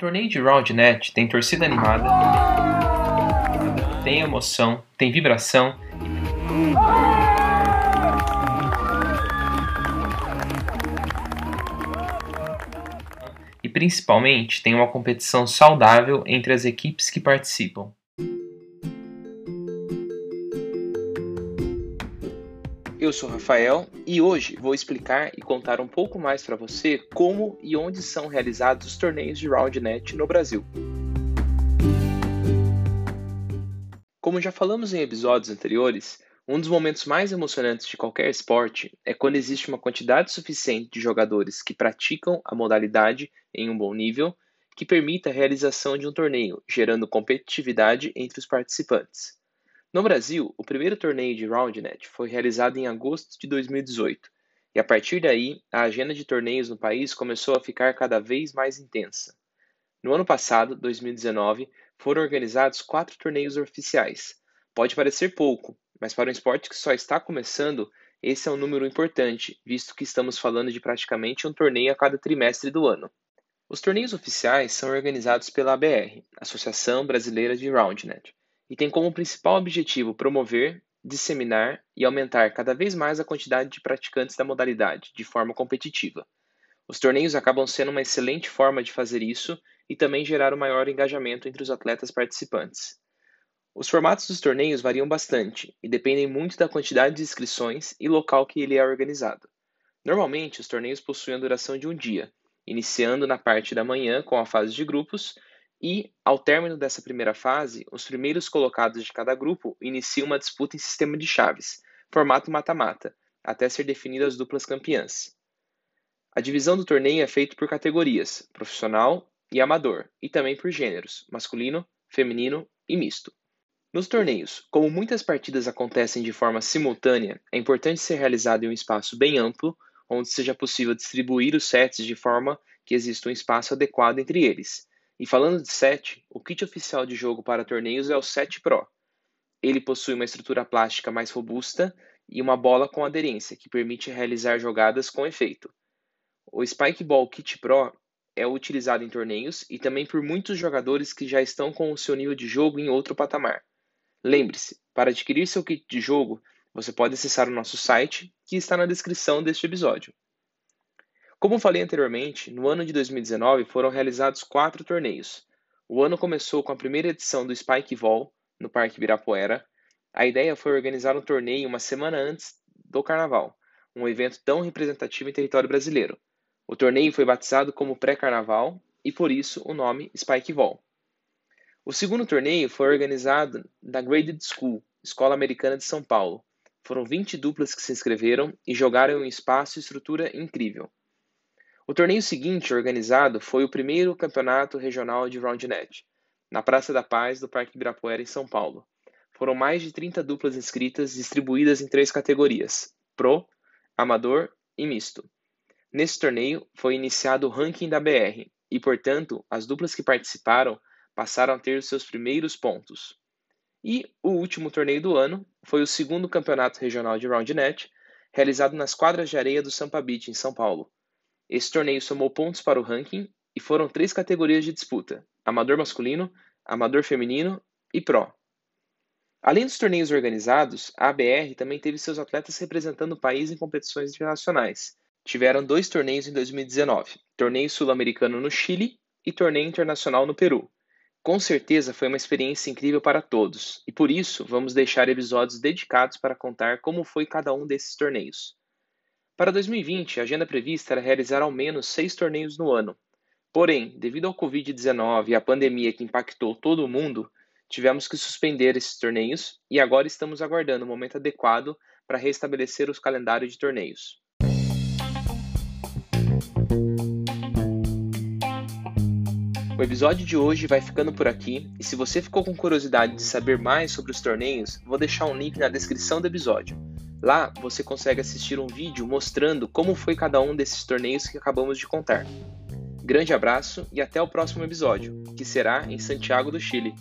torneio de Round Net tem torcida animada, tem emoção, tem vibração. E principalmente tem uma competição saudável entre as equipes que participam. Eu sou Rafael e hoje vou explicar e contar um pouco mais para você como e onde são realizados os torneios de RoundNet no Brasil. Como já falamos em episódios anteriores, um dos momentos mais emocionantes de qualquer esporte é quando existe uma quantidade suficiente de jogadores que praticam a modalidade em um bom nível que permita a realização de um torneio, gerando competitividade entre os participantes. No Brasil, o primeiro torneio de RoundNet foi realizado em agosto de 2018, e a partir daí, a agenda de torneios no país começou a ficar cada vez mais intensa. No ano passado, 2019, foram organizados quatro torneios oficiais. Pode parecer pouco, mas para um esporte que só está começando, esse é um número importante, visto que estamos falando de praticamente um torneio a cada trimestre do ano. Os torneios oficiais são organizados pela ABR, Associação Brasileira de RoundNet, e tem como principal objetivo promover, disseminar e aumentar cada vez mais a quantidade de praticantes da modalidade, de forma competitiva. Os torneios acabam sendo uma excelente forma de fazer isso e também gerar um maior engajamento entre os atletas participantes. Os formatos dos torneios variam bastante e dependem muito da quantidade de inscrições e local que ele é organizado. Normalmente, os torneios possuem a duração de um dia, iniciando na parte da manhã com a fase de grupos e, ao término dessa primeira fase, os primeiros colocados de cada grupo iniciam uma disputa em sistema de chaves, formato mata-mata, até ser definidas as duplas campeãs. A divisão do torneio é feita por categorias, profissional e amador, e também por gêneros, masculino, feminino e misto. Nos torneios, como muitas partidas acontecem de forma simultânea, é importante ser realizado em um espaço bem amplo, onde seja possível distribuir os sets de forma que exista um espaço adequado entre eles, e falando de set, o kit oficial de jogo para torneios é o Set Pro. Ele possui uma estrutura plástica mais robusta e uma bola com aderência, que permite realizar jogadas com efeito. O Spike Ball Kit Pro é utilizado em torneios e também por muitos jogadores que já estão com o seu nível de jogo em outro patamar. Lembre-se, para adquirir seu kit de jogo, você pode acessar o nosso site, que está na descrição deste episódio. Como falei anteriormente, no ano de 2019 foram realizados quatro torneios. O ano começou com a primeira edição do Spike Vol, no Parque Ibirapuera. A ideia foi organizar um torneio uma semana antes do Carnaval, um evento tão representativo em território brasileiro. O torneio foi batizado como Pré-Carnaval e por isso o nome Spike Vol. O segundo torneio foi organizado na Graded School, Escola Americana de São Paulo. Foram 20 duplas que se inscreveram e jogaram em um espaço e estrutura incrível. O torneio seguinte organizado foi o primeiro campeonato regional de Roundnet, na Praça da Paz do Parque Ibirapuera, em São Paulo. Foram mais de 30 duplas inscritas, distribuídas em três categorias: Pro, Amador e Misto. Nesse torneio foi iniciado o ranking da BR e, portanto, as duplas que participaram passaram a ter os seus primeiros pontos. E o último torneio do ano foi o segundo campeonato regional de Roundnet, realizado nas quadras de areia do Sampa Beach, em São Paulo. Esse torneio somou pontos para o ranking e foram três categorias de disputa: amador masculino, amador feminino e pro. Além dos torneios organizados, a ABR também teve seus atletas representando o país em competições internacionais. Tiveram dois torneios em 2019: torneio sul-americano no Chile e torneio internacional no Peru. Com certeza foi uma experiência incrível para todos, e por isso vamos deixar episódios dedicados para contar como foi cada um desses torneios. Para 2020, a agenda prevista era realizar ao menos seis torneios no ano. Porém, devido ao Covid-19 e à pandemia que impactou todo o mundo, tivemos que suspender esses torneios e agora estamos aguardando o momento adequado para restabelecer os calendários de torneios. O episódio de hoje vai ficando por aqui, e se você ficou com curiosidade de saber mais sobre os torneios, vou deixar um link na descrição do episódio. Lá você consegue assistir um vídeo mostrando como foi cada um desses torneios que acabamos de contar. Grande abraço e até o próximo episódio, que será em Santiago do Chile.